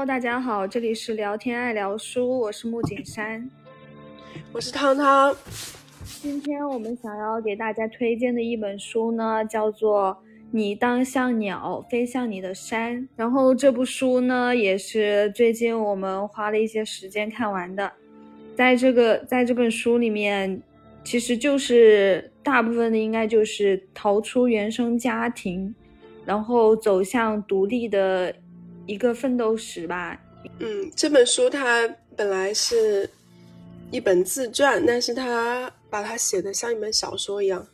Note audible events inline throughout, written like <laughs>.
Hello，大家好，这里是聊天爱聊书，我是木景山，我是汤汤。今天我们想要给大家推荐的一本书呢，叫做《你当像鸟飞向你的山》。然后这部书呢，也是最近我们花了一些时间看完的。在这个在这本书里面，其实就是大部分的应该就是逃出原生家庭，然后走向独立的。一个奋斗史吧。嗯，这本书它本来是一本自传，但是他把它写的像一本小说一样。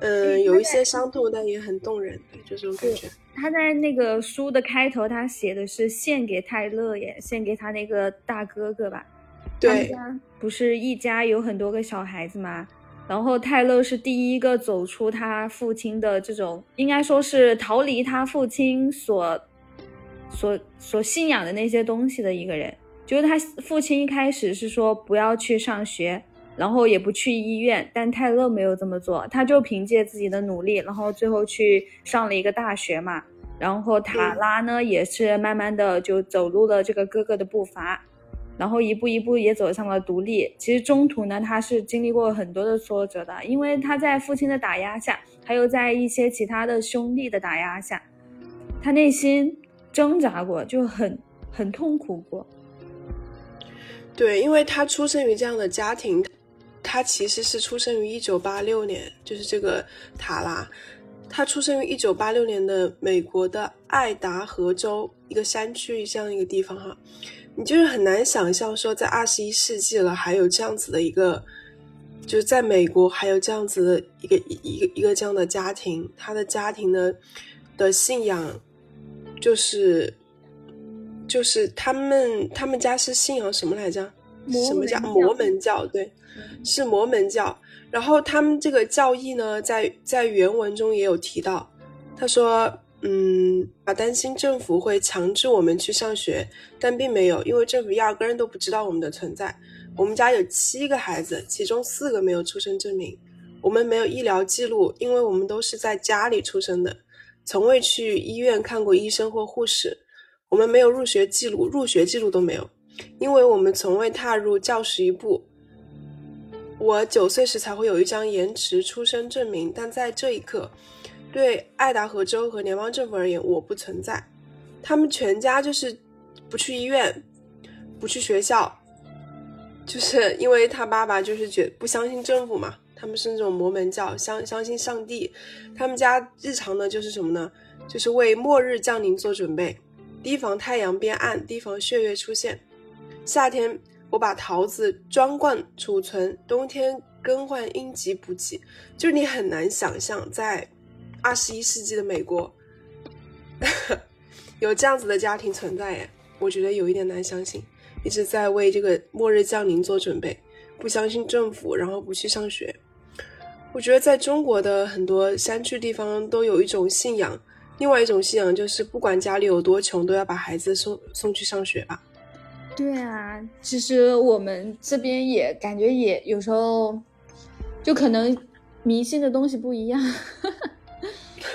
嗯，有一些伤痛，但也很动人，就这种感觉。他在那个书的开头，他写的是献给泰勒耶，献给他那个大哥哥吧。对，不是一家有很多个小孩子吗？然后泰勒是第一个走出他父亲的这种，应该说是逃离他父亲所。所所信仰的那些东西的一个人，就是他父亲一开始是说不要去上学，然后也不去医院，但泰勒没有这么做，他就凭借自己的努力，然后最后去上了一个大学嘛。然后塔拉呢，也是慢慢的就走入了这个哥哥的步伐，然后一步一步也走向了独立。其实中途呢，他是经历过很多的挫折的，因为他在父亲的打压下，还有在一些其他的兄弟的打压下，他内心。挣扎过，就很很痛苦过。对，因为他出生于这样的家庭，他其实是出生于一九八六年，就是这个塔拉，他出生于一九八六年的美国的爱达荷州一个山区这样一个地方哈，你就是很难想象说在二十一世纪了还有这样子的一个，就是在美国还有这样子的一个一个一个这样的家庭，他的家庭呢的信仰。就是，就是他们他们家是信仰什么来着？什么叫摩门教？对，是摩门教。然后他们这个教义呢，在在原文中也有提到，他说：“嗯，啊，担心政府会强制我们去上学，但并没有，因为政府压根都不知道我们的存在。我们家有七个孩子，其中四个没有出生证明。我们没有医疗记录，因为我们都是在家里出生的。”从未去医院看过医生或护士，我们没有入学记录，入学记录都没有，因为我们从未踏入教室一步。我九岁时才会有一张延迟出生证明，但在这一刻，对爱达荷州和联邦政府而言，我不存在。他们全家就是不去医院，不去学校，就是因为他爸爸就是觉不相信政府嘛。他们是那种摩门教，相相信上帝。他们家日常呢就是什么呢？就是为末日降临做准备，提防太阳变暗，提防血月出现。夏天我把桃子装罐储存，冬天更换应急补给。就你很难想象，在二十一世纪的美国 <laughs> 有这样子的家庭存在耶，我觉得有一点难相信。一直在为这个末日降临做准备，不相信政府，然后不去上学。我觉得在中国的很多山区地方都有一种信仰，另外一种信仰就是不管家里有多穷，都要把孩子送送去上学吧。对啊，其实我们这边也感觉也有时候，就可能迷信的东西不一样。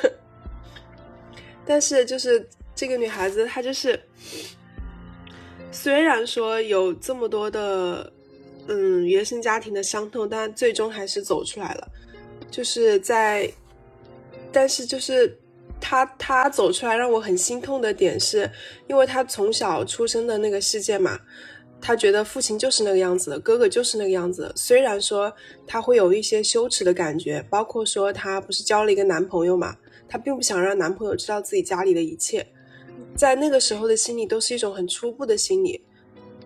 <laughs> 但是就是这个女孩子，她就是虽然说有这么多的嗯原生家庭的伤痛，但最终还是走出来了。就是在，但是就是他他走出来让我很心痛的点是，因为他从小出生的那个世界嘛，他觉得父亲就是那个样子的，哥哥就是那个样子。虽然说他会有一些羞耻的感觉，包括说他不是交了一个男朋友嘛，他并不想让男朋友知道自己家里的一切，在那个时候的心理都是一种很初步的心理，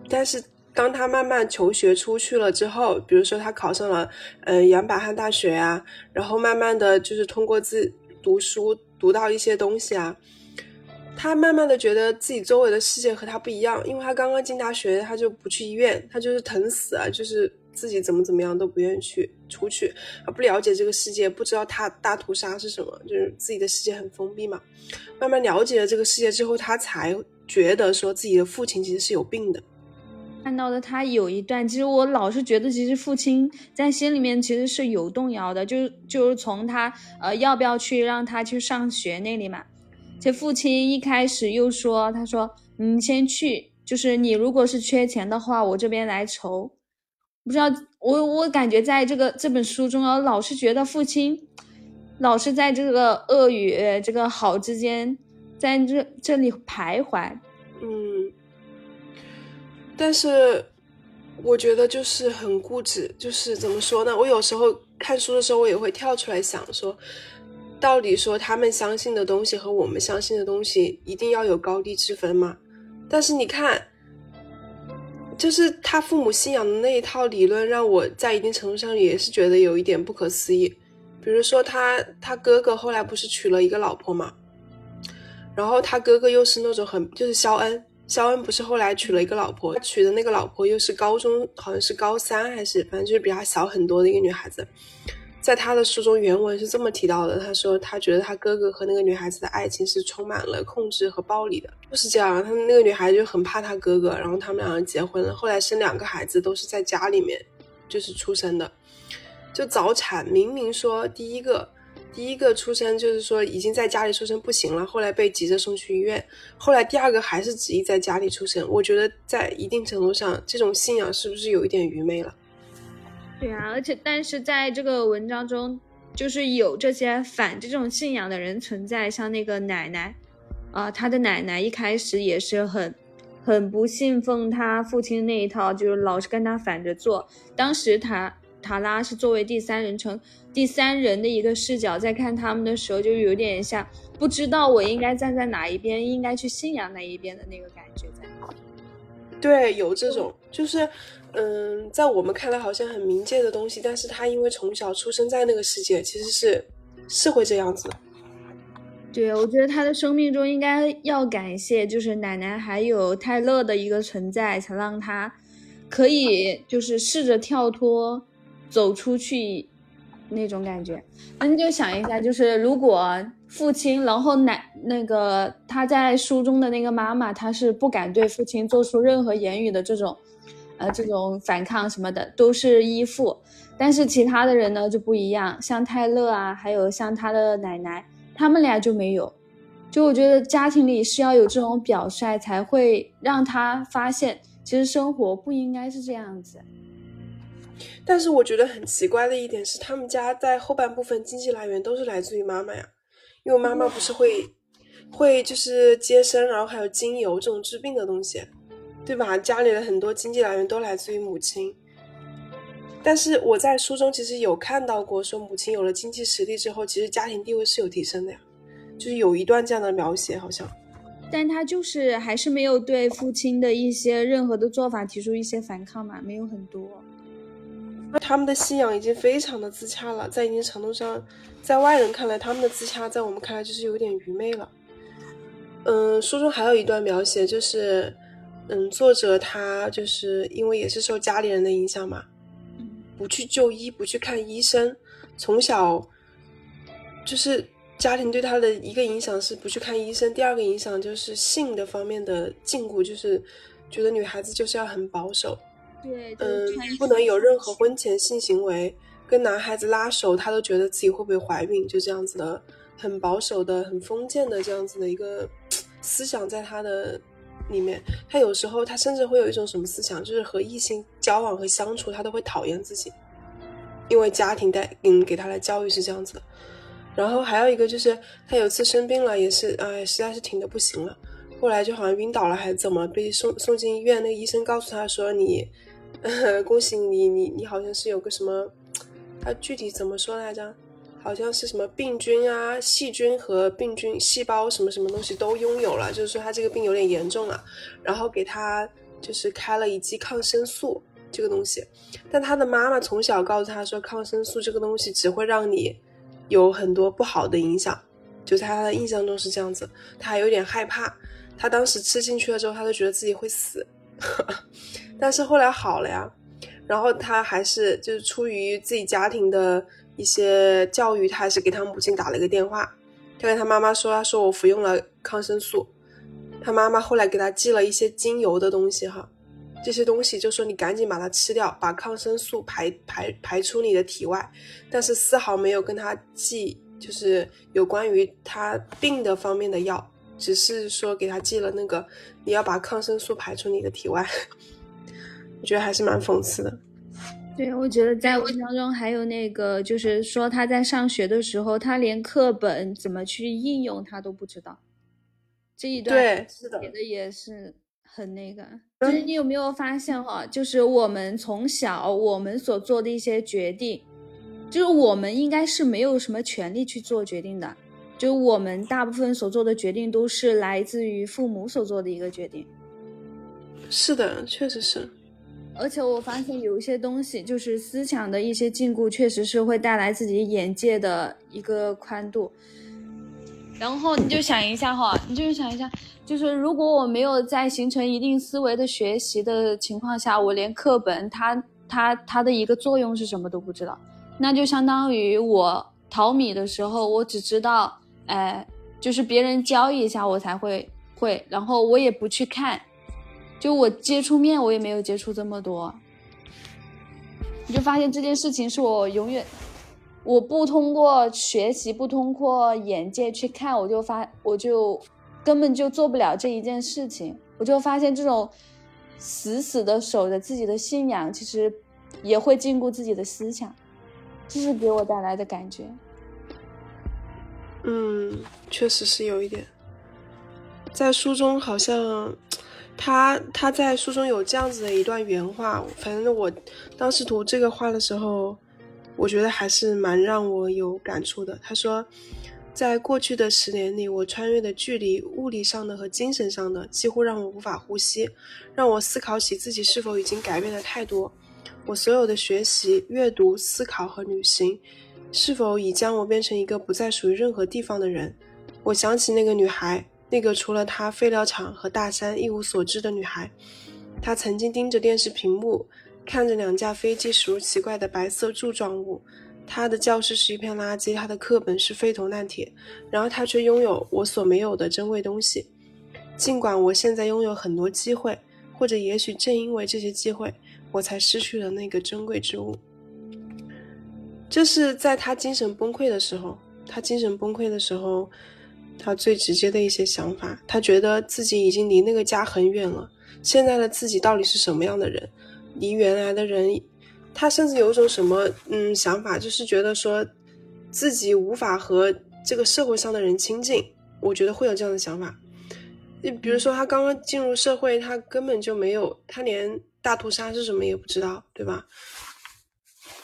但是。当他慢慢求学出去了之后，比如说他考上了，嗯，杨百翰大学啊，然后慢慢的就是通过自读书读到一些东西啊，他慢慢的觉得自己周围的世界和他不一样，因为他刚刚进大学，他就不去医院，他就是疼死啊，就是自己怎么怎么样都不愿意去出去，他不了解这个世界，不知道他大屠杀是什么，就是自己的世界很封闭嘛。慢慢了解了这个世界之后，他才觉得说自己的父亲其实是有病的。看到的他有一段，其实我老是觉得，其实父亲在心里面其实是有动摇的，就是就是从他呃要不要去让他去上学那里嘛。这父亲一开始又说，他说你先去，就是你如果是缺钱的话，我这边来筹。不知道我我感觉在这个这本书中啊，老是觉得父亲老是在这个恶与这个好之间，在这这里徘徊。嗯，但是我觉得就是很固执，就是怎么说呢？我有时候看书的时候，我也会跳出来想说，到底说他们相信的东西和我们相信的东西一定要有高低之分吗？但是你看。就是他父母信仰的那一套理论，让我在一定程度上也是觉得有一点不可思议。比如说，他他哥哥后来不是娶了一个老婆嘛，然后他哥哥又是那种很就是肖恩，肖恩不是后来娶了一个老婆，娶的那个老婆又是高中好像是高三还是反正就是比他小很多的一个女孩子。在他的书中，原文是这么提到的：他说，他觉得他哥哥和那个女孩子的爱情是充满了控制和暴力的，就是这样。他那个女孩就很怕他哥哥，然后他们两个结婚了，后来生两个孩子都是在家里面就是出生的，就早产。明明说第一个第一个出生就是说已经在家里出生不行了，后来被急着送去医院，后来第二个还是执意在家里出生。我觉得在一定程度上，这种信仰是不是有一点愚昧了？对啊，而且但是在这个文章中，就是有这些反这种信仰的人存在，像那个奶奶，啊，他的奶奶一开始也是很，很不信奉他父亲那一套，就是老是跟他反着做。当时塔塔拉是作为第三人称、第三人的一个视角在看他们的时候，就有点像不知道我应该站在哪一边，应该去信仰哪一边的那个感觉在。对，有这种就是。嗯，在我们看来好像很冥界的东西，但是他因为从小出生在那个世界，其实是是会这样子的。对，我觉得他的生命中应该要感谢，就是奶奶还有泰勒的一个存在，才让他可以就是试着跳脱，走出去那种感觉。那你就想一下，就是如果父亲，然后奶那个他在书中的那个妈妈，她是不敢对父亲做出任何言语的这种。呃，这种反抗什么的都是依附，但是其他的人呢就不一样，像泰勒啊，还有像他的奶奶，他们俩就没有。就我觉得家庭里是要有这种表率，才会让他发现，其实生活不应该是这样子。但是我觉得很奇怪的一点是，他们家在后半部分经济来源都是来自于妈妈呀，因为妈妈不是会会就是接生，然后还有精油这种治病的东西。对吧？家里的很多经济来源都来自于母亲，但是我在书中其实有看到过，说母亲有了经济实力之后，其实家庭地位是有提升的呀，就是有一段这样的描写，好像。但他就是还是没有对父亲的一些任何的做法提出一些反抗嘛，没有很多。那他们的信仰已经非常的自洽了，在一定程度上，在外人看来，他们的自洽在我们看来就是有点愚昧了。嗯，书中还有一段描写就是。嗯，作者他就是因为也是受家里人的影响嘛，不去就医，不去看医生，从小就是家庭对他的一个影响是不去看医生，第二个影响就是性的方面的禁锢，就是觉得女孩子就是要很保守，对，嗯，不能有任何婚前性行为，跟男孩子拉手，他都觉得自己会不会怀孕，就这样子的，很保守的、很封建的这样子的一个思想在他的。里面，他有时候他甚至会有一种什么思想，就是和异性交往和相处，他都会讨厌自己，因为家庭带嗯给他的教育是这样子的。然后还有一个就是，他有次生病了，也是哎，实在是挺的不行了，后来就好像晕倒了还是怎么，被送送进医院，那个医生告诉他说：“你，<laughs> 恭喜你，你你好像是有个什么，他具体怎么说来着？”好像是什么病菌啊、细菌和病菌细胞什么什么东西都拥有了，就是说他这个病有点严重了，然后给他就是开了一剂抗生素这个东西，但他的妈妈从小告诉他说，抗生素这个东西只会让你有很多不好的影响，就在他的印象中是这样子，他还有点害怕，他当时吃进去了之后，他就觉得自己会死，<laughs> 但是后来好了呀，然后他还是就是出于自己家庭的。一些教育，他还是给他母亲打了一个电话，他跟他妈妈说：“他说我服用了抗生素。”他妈妈后来给他寄了一些精油的东西，哈，这些东西就说你赶紧把它吃掉，把抗生素排排排出你的体外，但是丝毫没有跟他寄就是有关于他病的方面的药，只是说给他寄了那个你要把抗生素排出你的体外，我觉得还是蛮讽刺的。对，我觉得在文章中还有那个，就是说他在上学的时候，他连课本怎么去应用他都不知道。这一段写的也是很那个。其实你有没有发现哈，就是我们从小我们所做的一些决定，就是我们应该是没有什么权利去做决定的，就我们大部分所做的决定都是来自于父母所做的一个决定。是的，确实是。而且我发现有一些东西，就是思想的一些禁锢，确实是会带来自己眼界的一个宽度。然后你就想一下哈，你就想一下，就是如果我没有在形成一定思维的学习的情况下，我连课本它它它的一个作用是什么都不知道，那就相当于我淘米的时候，我只知道，哎，就是别人教一下我才会会，然后我也不去看，就我接触面我也没有接触这么多，你就发现这件事情是我永远。我不通过学习，不通过眼界去看，我就发，我就根本就做不了这一件事情。我就发现这种死死的守着自己的信仰，其实也会禁锢自己的思想，这是给我带来的感觉。嗯，确实是有一点。在书中好像他他在书中有这样子的一段原话，反正我当时读这个话的时候。我觉得还是蛮让我有感触的。他说，在过去的十年里，我穿越的距离，物理上的和精神上的，几乎让我无法呼吸，让我思考起自己是否已经改变了太多。我所有的学习、阅读、思考和旅行，是否已将我变成一个不再属于任何地方的人？我想起那个女孩，那个除了她废料厂和大山一无所知的女孩。她曾经盯着电视屏幕。看着两架飞机驶入奇怪的白色柱状物，他的教室是一片垃圾，他的课本是废铜烂铁，然而他却拥有我所没有的珍贵东西。尽管我现在拥有很多机会，或者也许正因为这些机会，我才失去了那个珍贵之物。这是在他精神崩溃的时候，他精神崩溃的时候，他最直接的一些想法。他觉得自己已经离那个家很远了。现在的自己到底是什么样的人？离原来的人，他甚至有一种什么嗯想法，就是觉得说自己无法和这个社会上的人亲近。我觉得会有这样的想法。你比如说，他刚刚进入社会，他根本就没有，他连大屠杀是什么也不知道，对吧？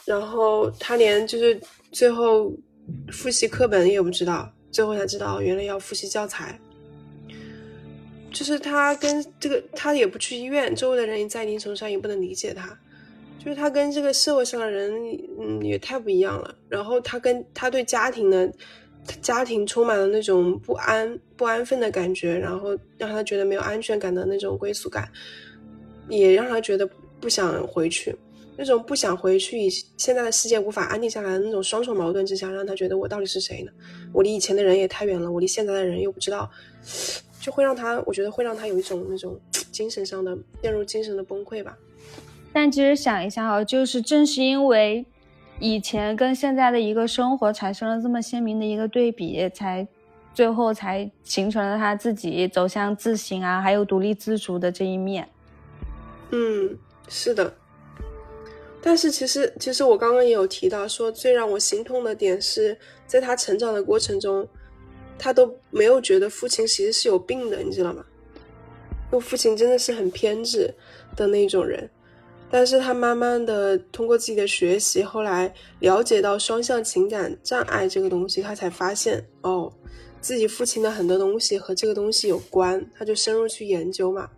然后他连就是最后复习课本也不知道，最后才知道原来要复习教材。就是他跟这个，他也不去医院，周围的人在一定程度上也不能理解他。就是他跟这个社会上的人，嗯，也太不一样了。然后他跟他对家庭的，家庭充满了那种不安、不安分的感觉，然后让他觉得没有安全感的那种归属感，也让他觉得不想回去。那种不想回去，以现在的世界无法安定下来的那种双重矛盾之下，让他觉得我到底是谁呢？我离以前的人也太远了，我离现在的人又不知道。<sniffs> 就会让他，我觉得会让他有一种那种 <tsk> 精神上的陷入精神的崩溃吧。但其实想一下啊，就是正是因为以前跟现在的一个生活产生了这么鲜明的一个对比，才最后才形成了他自己走向自省啊，还有独立自主的这一面。嗯，是的。但是其实，其实我刚刚也有提到说，最让我心痛的点是在他成长的过程中。他都没有觉得父亲其实是有病的，你知道吗？因为父亲真的是很偏执的那种人，但是他慢慢的通过自己的学习，后来了解到双向情感障碍这个东西，他才发现哦，自己父亲的很多东西和这个东西有关，他就深入去研究嘛。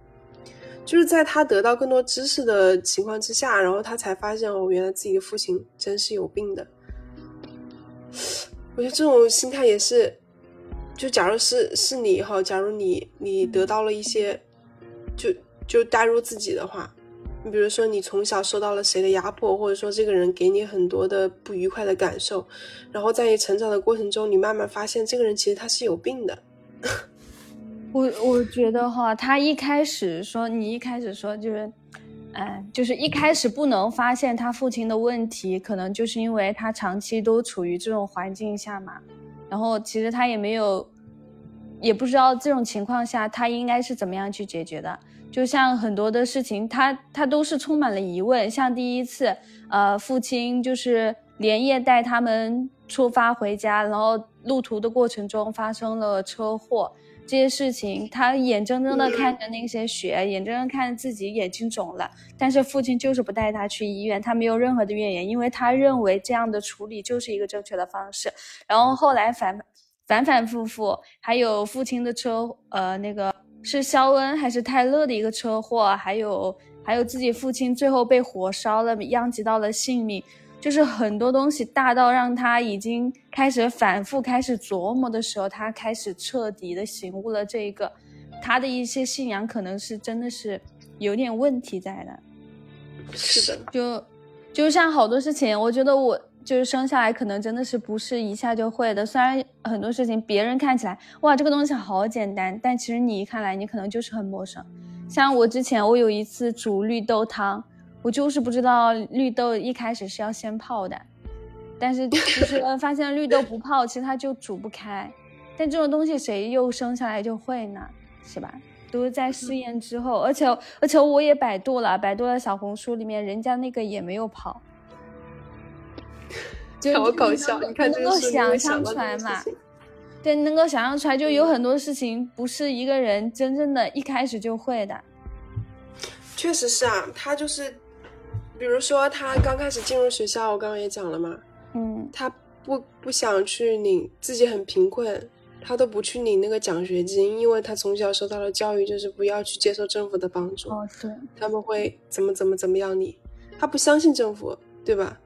就是在他得到更多知识的情况之下，然后他才发现哦，原来自己的父亲真是有病的。我觉得这种心态也是。就假如是是你哈，假如你你得到了一些，就就代入自己的话，你比如说你从小受到了谁的压迫，或者说这个人给你很多的不愉快的感受，然后在你成长的过程中，你慢慢发现这个人其实他是有病的。我我觉得哈，他一开始说你一开始说就是，哎，就是一开始不能发现他父亲的问题，可能就是因为他长期都处于这种环境下嘛。然后其实他也没有，也不知道这种情况下他应该是怎么样去解决的。就像很多的事情，他他都是充满了疑问。像第一次，呃，父亲就是连夜带他们出发回家，然后路途的过程中发生了车祸，这些事情，他眼睁睁的看着那些血，眼睁睁看着自己眼睛肿了，但是父亲就是不带他去医院，他没有任何的怨言，因为他认为这样的处理就是一个正确的方式。然后后来反反反复复，还有父亲的车，呃，那个。是肖恩还是泰勒的一个车祸，还有还有自己父亲最后被火烧了，殃及到了性命，就是很多东西大到让他已经开始反复开始琢磨的时候，他开始彻底的醒悟了。这一个他的一些信仰可能是真的是有点问题在的。是的，就就像好多事情，我觉得我。就是生下来可能真的是不是一下就会的，虽然很多事情别人看起来哇这个东西好简单，但其实你一看来你可能就是很陌生。像我之前我有一次煮绿豆汤，我就是不知道绿豆一开始是要先泡的，但是就是 <laughs> 发现绿豆不泡其实它就煮不开。但这种东西谁又生下来就会呢？是吧？都是在试验之后，而且而且我也百度了，百度了小红书里面人家那个也没有泡。<laughs> 好搞笑！你看，能够想象出来嘛？对，能够想象出来，就有很多事情不是一个人真正的一开始就会的。确实是啊，他就是，比如说他刚开始进入学校，我刚刚也讲了嘛，嗯，他不不想去领，自己很贫困，他都不去领那个奖学金，因为他从小受到的教育就是不要去接受政府的帮助，哦，对，他们会怎么怎么怎么样你，他不相信政府，对吧？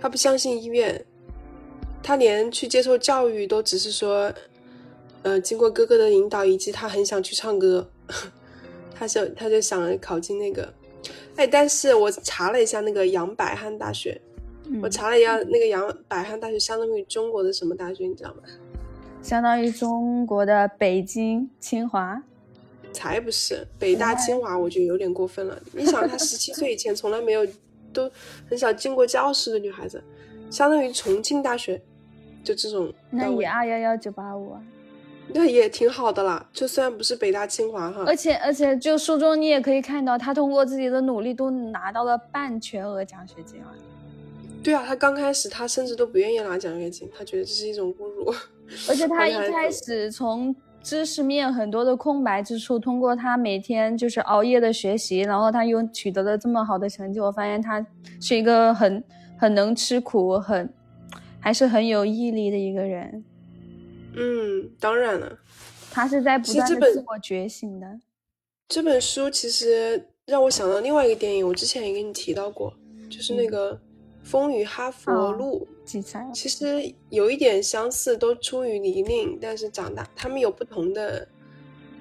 他不相信医院，他连去接受教育都只是说，呃，经过哥哥的引导，以及他很想去唱歌，<laughs> 他就他就想考进那个，哎，但是我查了一下那个杨百翰大学，我查了一下那个杨百翰大学相当于中国的什么大学，你知道吗？相当于中国的北京清华？才不是，北大清华我觉得有点过分了。你想，她十七岁以前从来没有。都很少进过教室的女孩子，相当于重庆大学，就这种。那也二幺幺九八五啊，那也挺好的啦。就虽然不是北大清华哈，而且而且就书中你也可以看到，他通过自己的努力都拿到了半全额奖学金啊。对啊，他刚开始他甚至都不愿意拿奖学金，他觉得这是一种侮辱。而且 <laughs> 他一开始从。知识面很多的空白之处，通过他每天就是熬夜的学习，然后他又取得了这么好的成绩。我发现他是一个很很能吃苦、很还是很有毅力的一个人。嗯，当然了，他是在不断的自我觉醒的。这本书其实让我想到另外一个电影，我之前也跟你提到过，就是那个。风雨哈佛路，其实有一点相似，都出于泥泞，但是长大他们有不同的。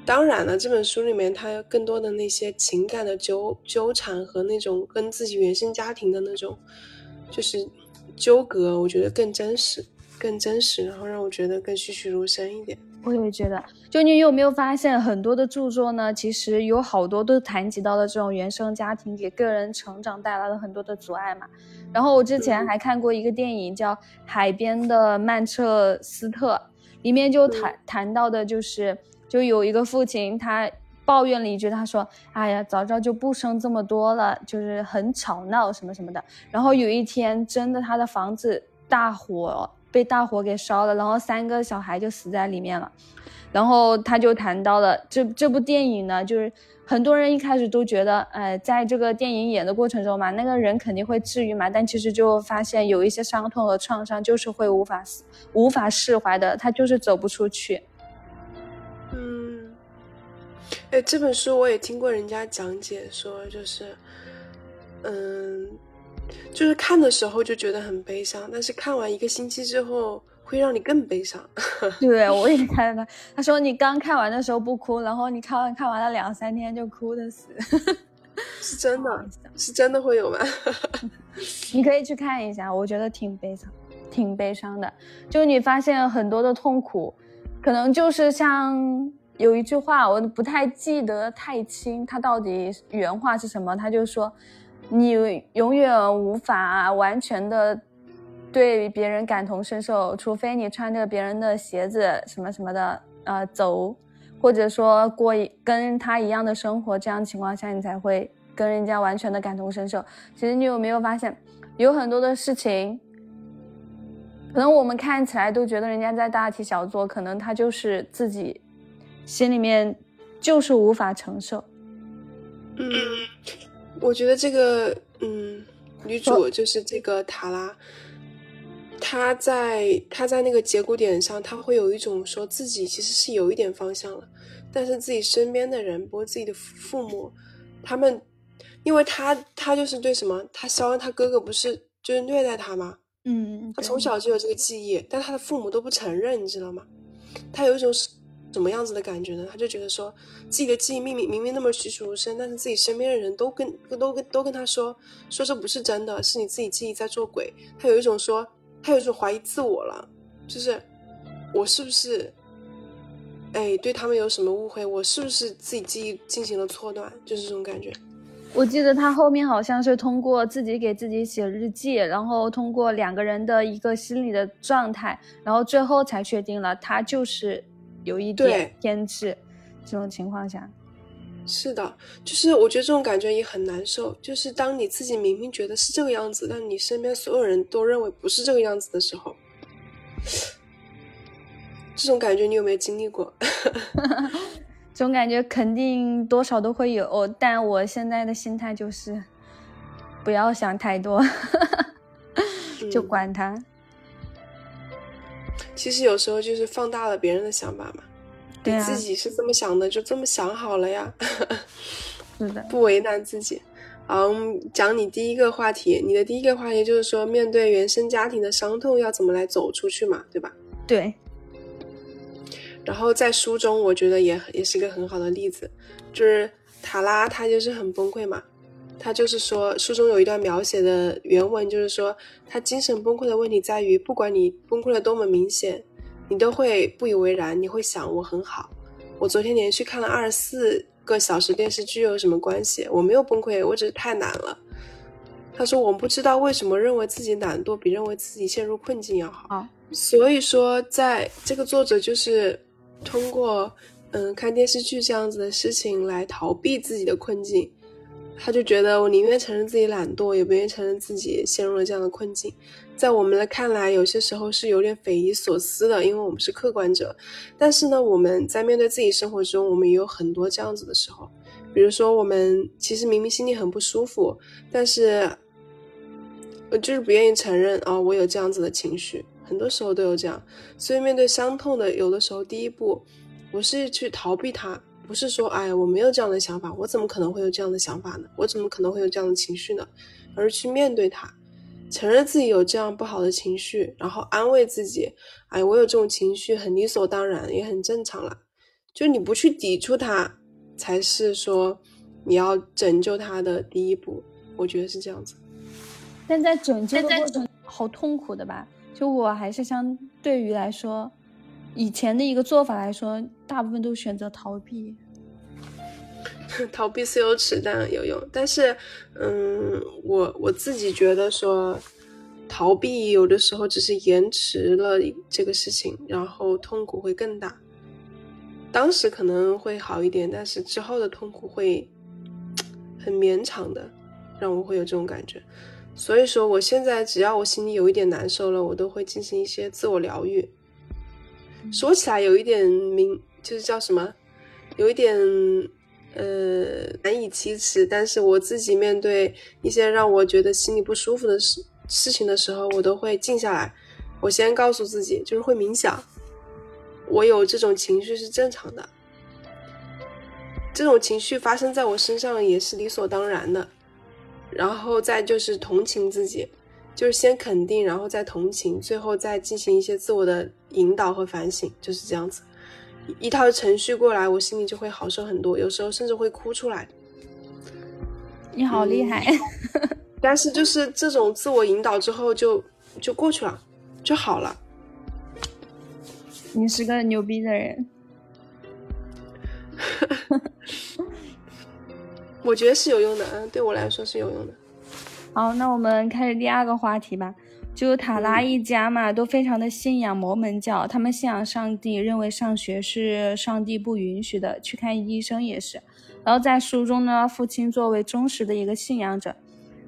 当然了，这本书里面它更多的那些情感的纠纠缠和那种跟自己原生家庭的那种，就是纠葛，我觉得更真实，更真实，然后让我觉得更栩栩如生一点。我也觉得，就你有没有发现很多的著作呢？其实有好多都谈及到了这种原生家庭给个人成长带来了很多的阻碍嘛。然后我之前还看过一个电影叫《海边的曼彻斯特》，里面就谈谈到的就是，就有一个父亲他抱怨了一句，他说：“哎呀，早知道就不生这么多了，就是很吵闹什么什么的。”然后有一天真的他的房子大火。被大火给烧了，然后三个小孩就死在里面了。然后他就谈到了这这部电影呢，就是很多人一开始都觉得，呃，在这个电影演的过程中嘛，那个人肯定会治愈嘛，但其实就发现有一些伤痛和创伤就是会无法无法释怀的，他就是走不出去。嗯，哎，这本书我也听过人家讲解说，就是，嗯。就是看的时候就觉得很悲伤，但是看完一个星期之后会让你更悲伤。<laughs> 对，我也看了。他说你刚看完的时候不哭，然后你看完看完了两三天就哭的死。<laughs> 是真的，是真的会有吗？<laughs> 你可以去看一下，我觉得挺悲伤，挺悲伤的。就你发现很多的痛苦，可能就是像有一句话，我不太记得太清，他到底原话是什么？他就说。你永远无法完全的对别人感同身受，除非你穿着别人的鞋子什么什么的，呃走，或者说过跟他一样的生活，这样情况下你才会跟人家完全的感同身受。其实你有没有发现，有很多的事情，可能我们看起来都觉得人家在大题小做，可能他就是自己心里面就是无法承受。<clears throat> 嗯，我觉得这个，嗯，女主就是这个塔拉，她在她在那个节骨点上，她会有一种说自己其实是有一点方向了，但是自己身边的人，包括自己的父母，他们，因为她她就是对什么，她肖恩她哥哥不是就是虐待她吗？嗯，她从小就有这个记忆，但她的父母都不承认，你知道吗？她有一种什么样子的感觉呢？他就觉得说，自己的记忆明明明明那么栩栩如生，但是自己身边的人都跟都跟都跟他说说这不是真的，是你自己记忆在做鬼。他有一种说，他有一种怀疑自我了，就是我是不是，哎，对他们有什么误会？我是不是自己记忆进行了错乱？就是这种感觉。我记得他后面好像是通过自己给自己写日记，然后通过两个人的一个心理的状态，然后最后才确定了他就是。有一点偏执，这种情况下，是的，就是我觉得这种感觉也很难受。就是当你自己明明觉得是这个样子，但你身边所有人都认为不是这个样子的时候，这种感觉你有没有经历过？<laughs> 这种感觉肯定多少都会有，但我现在的心态就是不要想太多，<laughs> 就管他。其实有时候就是放大了别人的想法嘛，你自己是这么想的，就这么想好了呀。<laughs> 是的，不为难自己。好，讲你第一个话题，你的第一个话题就是说，面对原生家庭的伤痛，要怎么来走出去嘛，对吧？对。然后在书中，我觉得也也是一个很好的例子，就是塔拉她就是很崩溃嘛。他就是说，书中有一段描写的原文，就是说他精神崩溃的问题在于，不管你崩溃的多么明显，你都会不以为然，你会想我很好。我昨天连续看了二十四个小时电视剧有什么关系？我没有崩溃，我只是太难了。他说我们不知道为什么认为自己懒惰比认为自己陷入困境要好。所以说，在这个作者就是通过嗯看电视剧这样子的事情来逃避自己的困境。他就觉得我宁愿承认自己懒惰，也不愿意承认自己陷入了这样的困境。在我们的看来，有些时候是有点匪夷所思的，因为我们是客观者。但是呢，我们在面对自己生活中，我们也有很多这样子的时候。比如说，我们其实明明心里很不舒服，但是我就是不愿意承认啊，我有这样子的情绪。很多时候都有这样，所以面对伤痛的，有的时候第一步不是去逃避它。不是说，哎呀，我没有这样的想法，我怎么可能会有这样的想法呢？我怎么可能会有这样的情绪呢？而是去面对它，承认自己有这样不好的情绪，然后安慰自己，哎，我有这种情绪很理所当然，也很正常了。就你不去抵触它，才是说你要拯救它的第一步。我觉得是这样子。但在拯救的过程，好痛苦的吧？就我还是相对于来说。以前的一个做法来说，大部分都选择逃避。<laughs> 逃避是有耻，但有用。但是，嗯，我我自己觉得说，逃避有的时候只是延迟了这个事情，然后痛苦会更大。当时可能会好一点，但是之后的痛苦会很绵长的，让我会有这种感觉。所以说，我现在只要我心里有一点难受了，我都会进行一些自我疗愈。说起来有一点明，就是叫什么，有一点呃难以启齿。但是我自己面对一些让我觉得心里不舒服的事事情的时候，我都会静下来。我先告诉自己，就是会冥想。我有这种情绪是正常的，这种情绪发生在我身上也是理所当然的。然后再就是同情自己。就是先肯定，然后再同情，最后再进行一些自我的引导和反省，就是这样子，一套程序过来，我心里就会好受很多，有时候甚至会哭出来。你好厉害！<laughs> 但是就是这种自我引导之后，就就过去了，就好了。你是个牛逼的人。<laughs> 我觉得是有用的，嗯，对我来说是有用的。好，那我们开始第二个话题吧。就塔拉一家嘛，都非常的信仰摩门教，他们信仰上帝，认为上学是上帝不允许的，去看医生也是。然后在书中呢，父亲作为忠实的一个信仰者，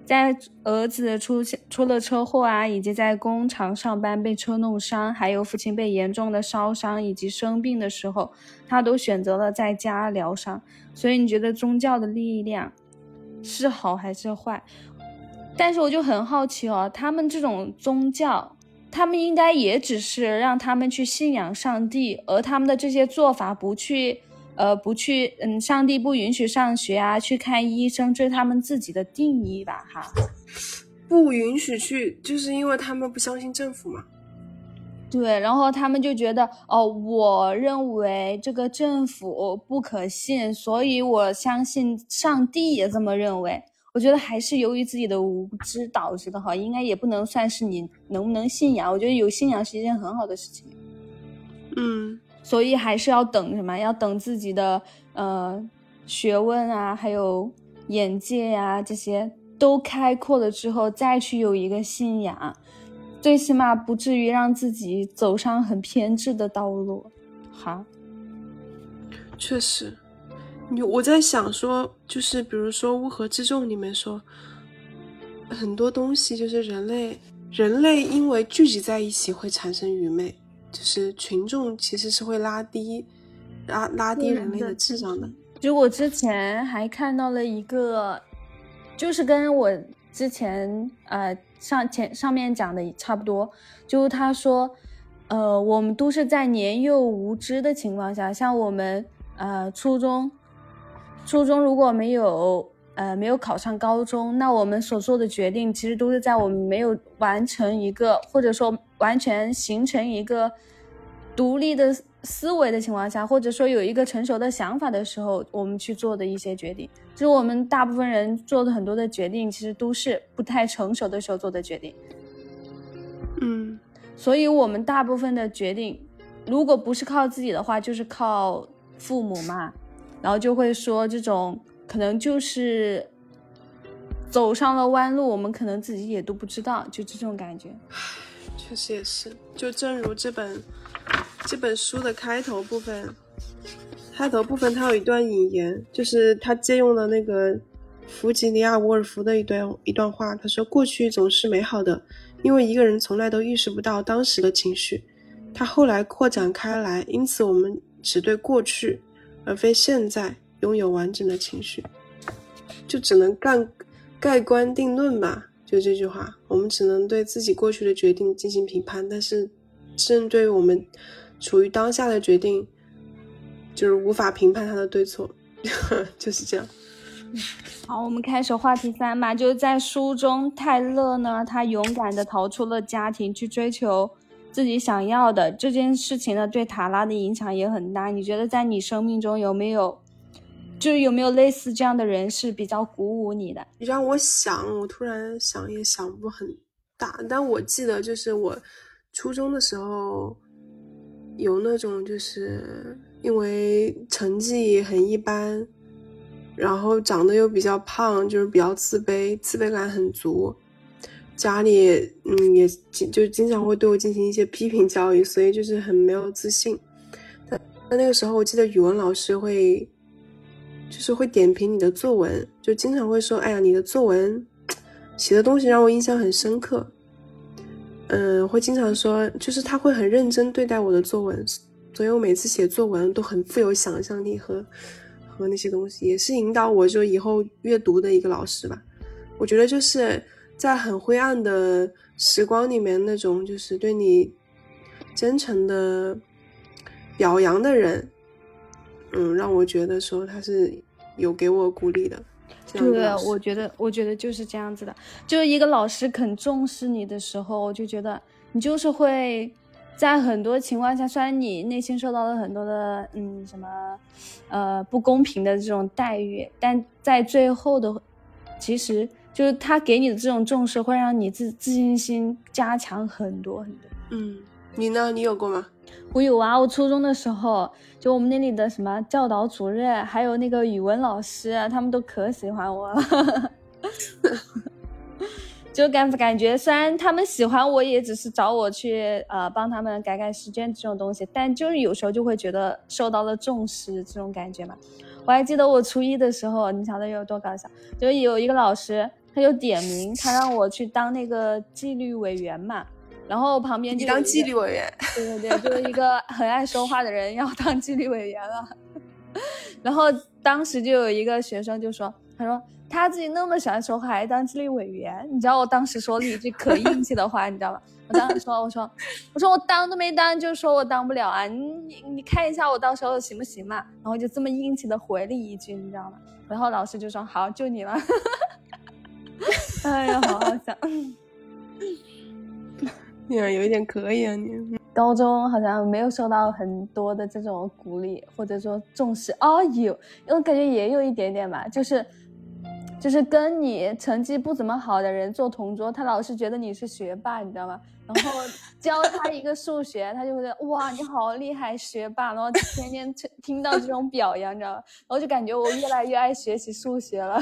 在儿子出现出了车祸啊，以及在工厂上班被车弄伤，还有父亲被严重的烧伤以及生病的时候，他都选择了在家疗伤。所以你觉得宗教的力量是好还是坏？但是我就很好奇哦，他们这种宗教，他们应该也只是让他们去信仰上帝，而他们的这些做法不去，呃，不去，嗯，上帝不允许上学啊，去看医生，这是他们自己的定义吧？哈，不允许去，就是因为他们不相信政府嘛。对，然后他们就觉得，哦，我认为这个政府不可信，所以我相信上帝也这么认为。我觉得还是由于自己的无知导致的哈，应该也不能算是你能不能信仰。我觉得有信仰是一件很好的事情。嗯，所以还是要等什么？要等自己的呃学问啊，还有眼界呀这些都开阔了之后，再去有一个信仰，最起码不至于让自己走上很偏执的道路。哈，确实。你我在想说，就是比如说《乌合之众》里面说，很多东西就是人类，人类因为聚集在一起会产生愚昧，就是群众其实是会拉低，拉拉低人类的智商的。就我之前还看到了一个，就是跟我之前呃上前上面讲的差不多，就他说，呃，我们都是在年幼无知的情况下，像我们呃初中。初中如果没有呃没有考上高中，那我们所做的决定其实都是在我们没有完成一个或者说完全形成一个独立的思维的情况下，或者说有一个成熟的想法的时候，我们去做的一些决定。就是我们大部分人做的很多的决定，其实都是不太成熟的时候做的决定。嗯，所以我们大部分的决定，如果不是靠自己的话，就是靠父母嘛。然后就会说这种可能就是走上了弯路，我们可能自己也都不知道，就这种感觉。<sighs> 确实也是，就正如这本这本书的开头部分，开头部分它有一段引言，就是他借用了那个弗吉尼亚·沃尔夫的一段一段话，他说：“过去总是美好的，因为一个人从来都意识不到当时的情绪，他后来扩展开来，因此我们只对过去。”而非现在拥有完整的情绪，就只能干盖棺定论吧。就这句话，我们只能对自己过去的决定进行评判，但是正对于我们处于当下的决定，就是无法评判它的对错，<laughs> 就是这样。<laughs> 好，我们开始话题三吧。就是在书中，泰勒呢，他勇敢的逃出了家庭，去追求。自己想要的这件事情呢，对塔拉的影响也很大。你觉得在你生命中有没有，就是有没有类似这样的人是比较鼓舞你的？你让我想，我突然想也想不很大。但我记得就是我初中的时候，有那种就是因为成绩很一般，然后长得又比较胖，就是比较自卑，自卑感很足。家里嗯也就经常会对我进行一些批评教育，所以就是很没有自信。那那那个时候，我记得语文老师会就是会点评你的作文，就经常会说：“哎呀，你的作文写的东西让我印象很深刻。”嗯，会经常说，就是他会很认真对待我的作文，所以我每次写作文都很富有想象力和和那些东西，也是引导我就以后阅读的一个老师吧。我觉得就是。在很灰暗的时光里面，那种就是对你真诚的表扬的人，嗯，让我觉得说他是有给我鼓励的。对，我觉得，我觉得就是这样子的。就是一个老师肯重视你的时候，我就觉得你就是会在很多情况下，虽然你内心受到了很多的嗯什么呃不公平的这种待遇，但在最后的其实。就是他给你的这种重视，会让你自自信心加强很多很多。嗯，你呢？你有过吗？我有啊！我初中的时候，就我们那里的什么教导主任，还有那个语文老师，他们都可喜欢我了。<laughs> 就感感觉虽然他们喜欢我，也只是找我去呃帮他们改改试卷这种东西，但就是有时候就会觉得受到了重视这种感觉嘛。我还记得我初一的时候，你晓得有多搞笑？就有一个老师，他就点名，他让我去当那个纪律委员嘛。然后旁边就当纪律委员，对对对，就是一个很爱说话的人要当纪律委员了。然后当时就有一个学生就说：“他说他自己那么喜欢说话，还当纪律委员。”你知道我当时说了一句可硬气的话，你知道吗？我当时说：“我说我说我当都没当，就说我当不了啊！你你你看一下我到时候行不行嘛？”然后就这么硬气的回了一句，你知道吗？然后老师就说：“好，就你了。” <laughs> 哎呀，好好笑。你有一点可以啊，你高中好像没有受到很多的这种鼓励或者说重视哦，有，我感觉也有一点点吧，就是就是跟你成绩不怎么好的人做同桌，他老是觉得你是学霸，你知道吗？然后教他一个数学，他就会觉得哇你好厉害，学霸，然后天天听听到这种表扬，你知道吗？然后就感觉我越来越爱学习数学了。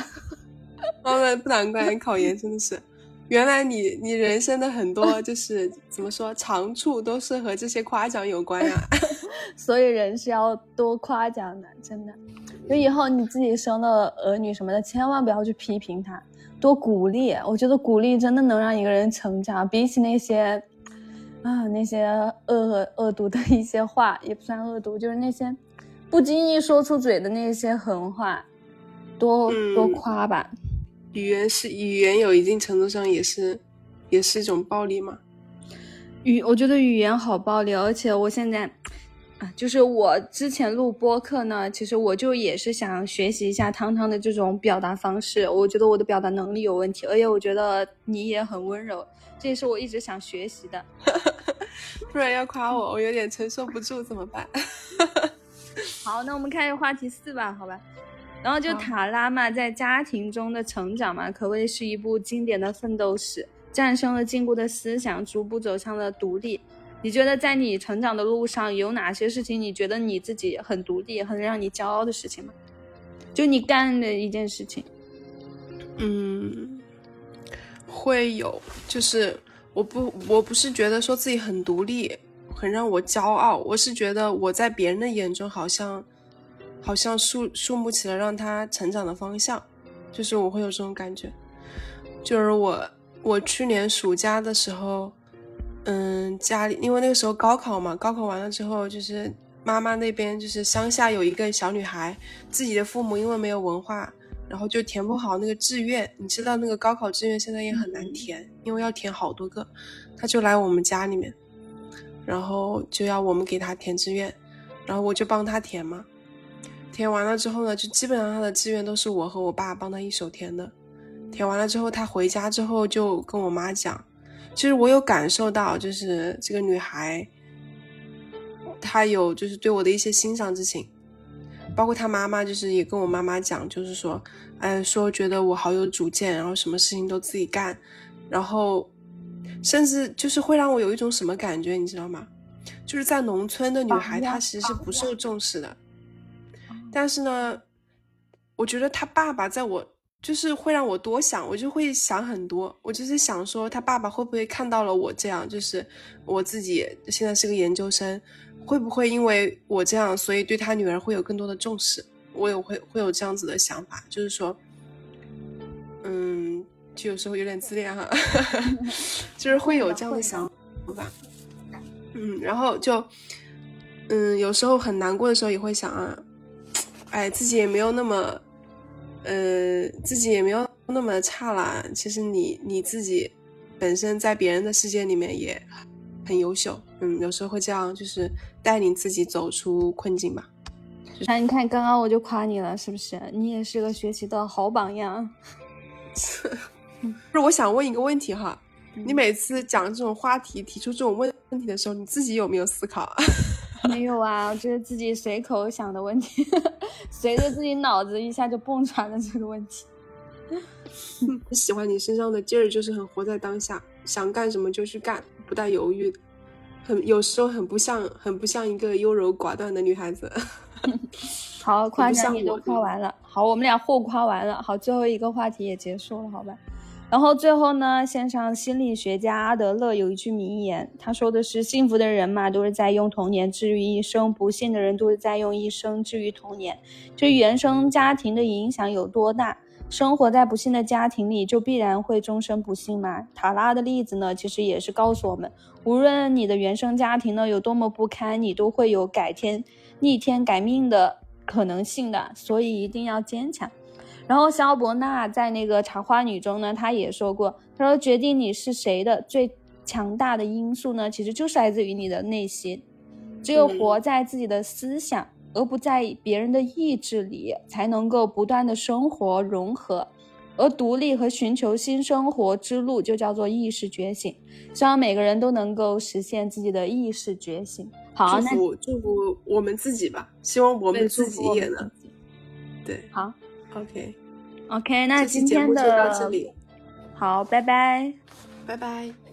<laughs> 哦，不难怪你考研真的是。原来你你人生的很多 <laughs> 就是怎么说长处都是和这些夸奖有关呀，<laughs> 所以人是要多夸奖的，真的。就以后你自己生了儿女什么的，千万不要去批评他，多鼓励。我觉得鼓励真的能让一个人成长，比起那些啊那些恶恶毒的一些话，也不算恶毒，就是那些不经意说出嘴的那些狠话，多多夸吧。语言是语言，有一定程度上也是，也是一种暴力嘛。语我觉得语言好暴力，而且我现在啊，就是我之前录播课呢，其实我就也是想学习一下汤汤的这种表达方式。我觉得我的表达能力有问题，而且我觉得你也很温柔，这也是我一直想学习的。<laughs> 突然要夸我，我有点承受不住，怎么办？<laughs> 好，那我们开始话题四吧，好吧。然后就塔拉嘛，在家庭中的成长嘛，可谓是一部经典的奋斗史，战胜了禁锢的思想，逐步走向了独立。你觉得在你成长的路上有哪些事情，你觉得你自己很独立、很让你骄傲的事情吗？就你干的一件事情。嗯，会有，就是我不，我不是觉得说自己很独立，很让我骄傲，我是觉得我在别人的眼中好像。好像树树木起了让他成长的方向，就是我会有这种感觉。就是我我去年暑假的时候，嗯，家里因为那个时候高考嘛，高考完了之后，就是妈妈那边就是乡下有一个小女孩，自己的父母因为没有文化，然后就填不好那个志愿。你知道那个高考志愿现在也很难填，因为要填好多个。她就来我们家里面，然后就要我们给她填志愿，然后我就帮她填嘛。填完了之后呢，就基本上他的志愿都是我和我爸帮他一手填的。填完了之后，他回家之后就跟我妈讲，其实我有感受到，就是这个女孩，她有就是对我的一些欣赏之情，包括她妈妈就是也跟我妈妈讲，就是说，哎，说觉得我好有主见，然后什么事情都自己干，然后甚至就是会让我有一种什么感觉，你知道吗？就是在农村的女孩，她其实是不受重视的。但是呢，我觉得他爸爸在我就是会让我多想，我就会想很多。我就是想说，他爸爸会不会看到了我这样，就是我自己现在是个研究生，会不会因为我这样，所以对他女儿会有更多的重视？我也会会有这样子的想法，就是说，嗯，就有时候有点自恋哈，<laughs> 就是会有这样的想法。嗯，然后就，嗯，有时候很难过的时候也会想啊。哎，自己也没有那么，呃，自己也没有那么差啦。其实你你自己本身在别人的世界里面也很优秀，嗯，有时候会这样，就是带领自己走出困境吧。那你看，刚刚我就夸你了，是不是？你也是个学习的好榜样。<laughs> 不是，我想问一个问题哈，你每次讲这种话题、提出这种问问题的时候，你自己有没有思考？没有啊，就是自己随口想的问题，<laughs> 随着自己脑子一下就蹦出来了这个问题。<laughs> 喜欢你身上的劲儿，就是很活在当下，想干什么就去干，不带犹豫的，很有时候很不像，很不像一个优柔寡断的女孩子。<laughs> 好，夸奖你都夸完了，好，我们俩互夸完了，好，最后一个话题也结束了，好吧？然后最后呢，线上心理学家阿德勒有一句名言，他说的是：幸福的人嘛，都是在用童年治愈一生；不幸的人都是在用一生治愈童年。这原生家庭的影响有多大？生活在不幸的家庭里，就必然会终身不幸吗？塔拉的例子呢，其实也是告诉我们，无论你的原生家庭呢有多么不堪，你都会有改天逆天改命的可能性的，所以一定要坚强。然后肖伯纳在那个茶花女中呢，他也说过，他说决定你是谁的最强大的因素呢，其实就是来自于你的内心，只有活在自己的思想，而不在别人的意志里，才能够不断的生活融合，而独立和寻求新生活之路就叫做意识觉醒。希望每个人都能够实现自己的意识觉醒。好，祝福祝福我们自己吧，希望我们自己也能。对，好。OK，OK，那今天的这里，好，拜拜，拜拜。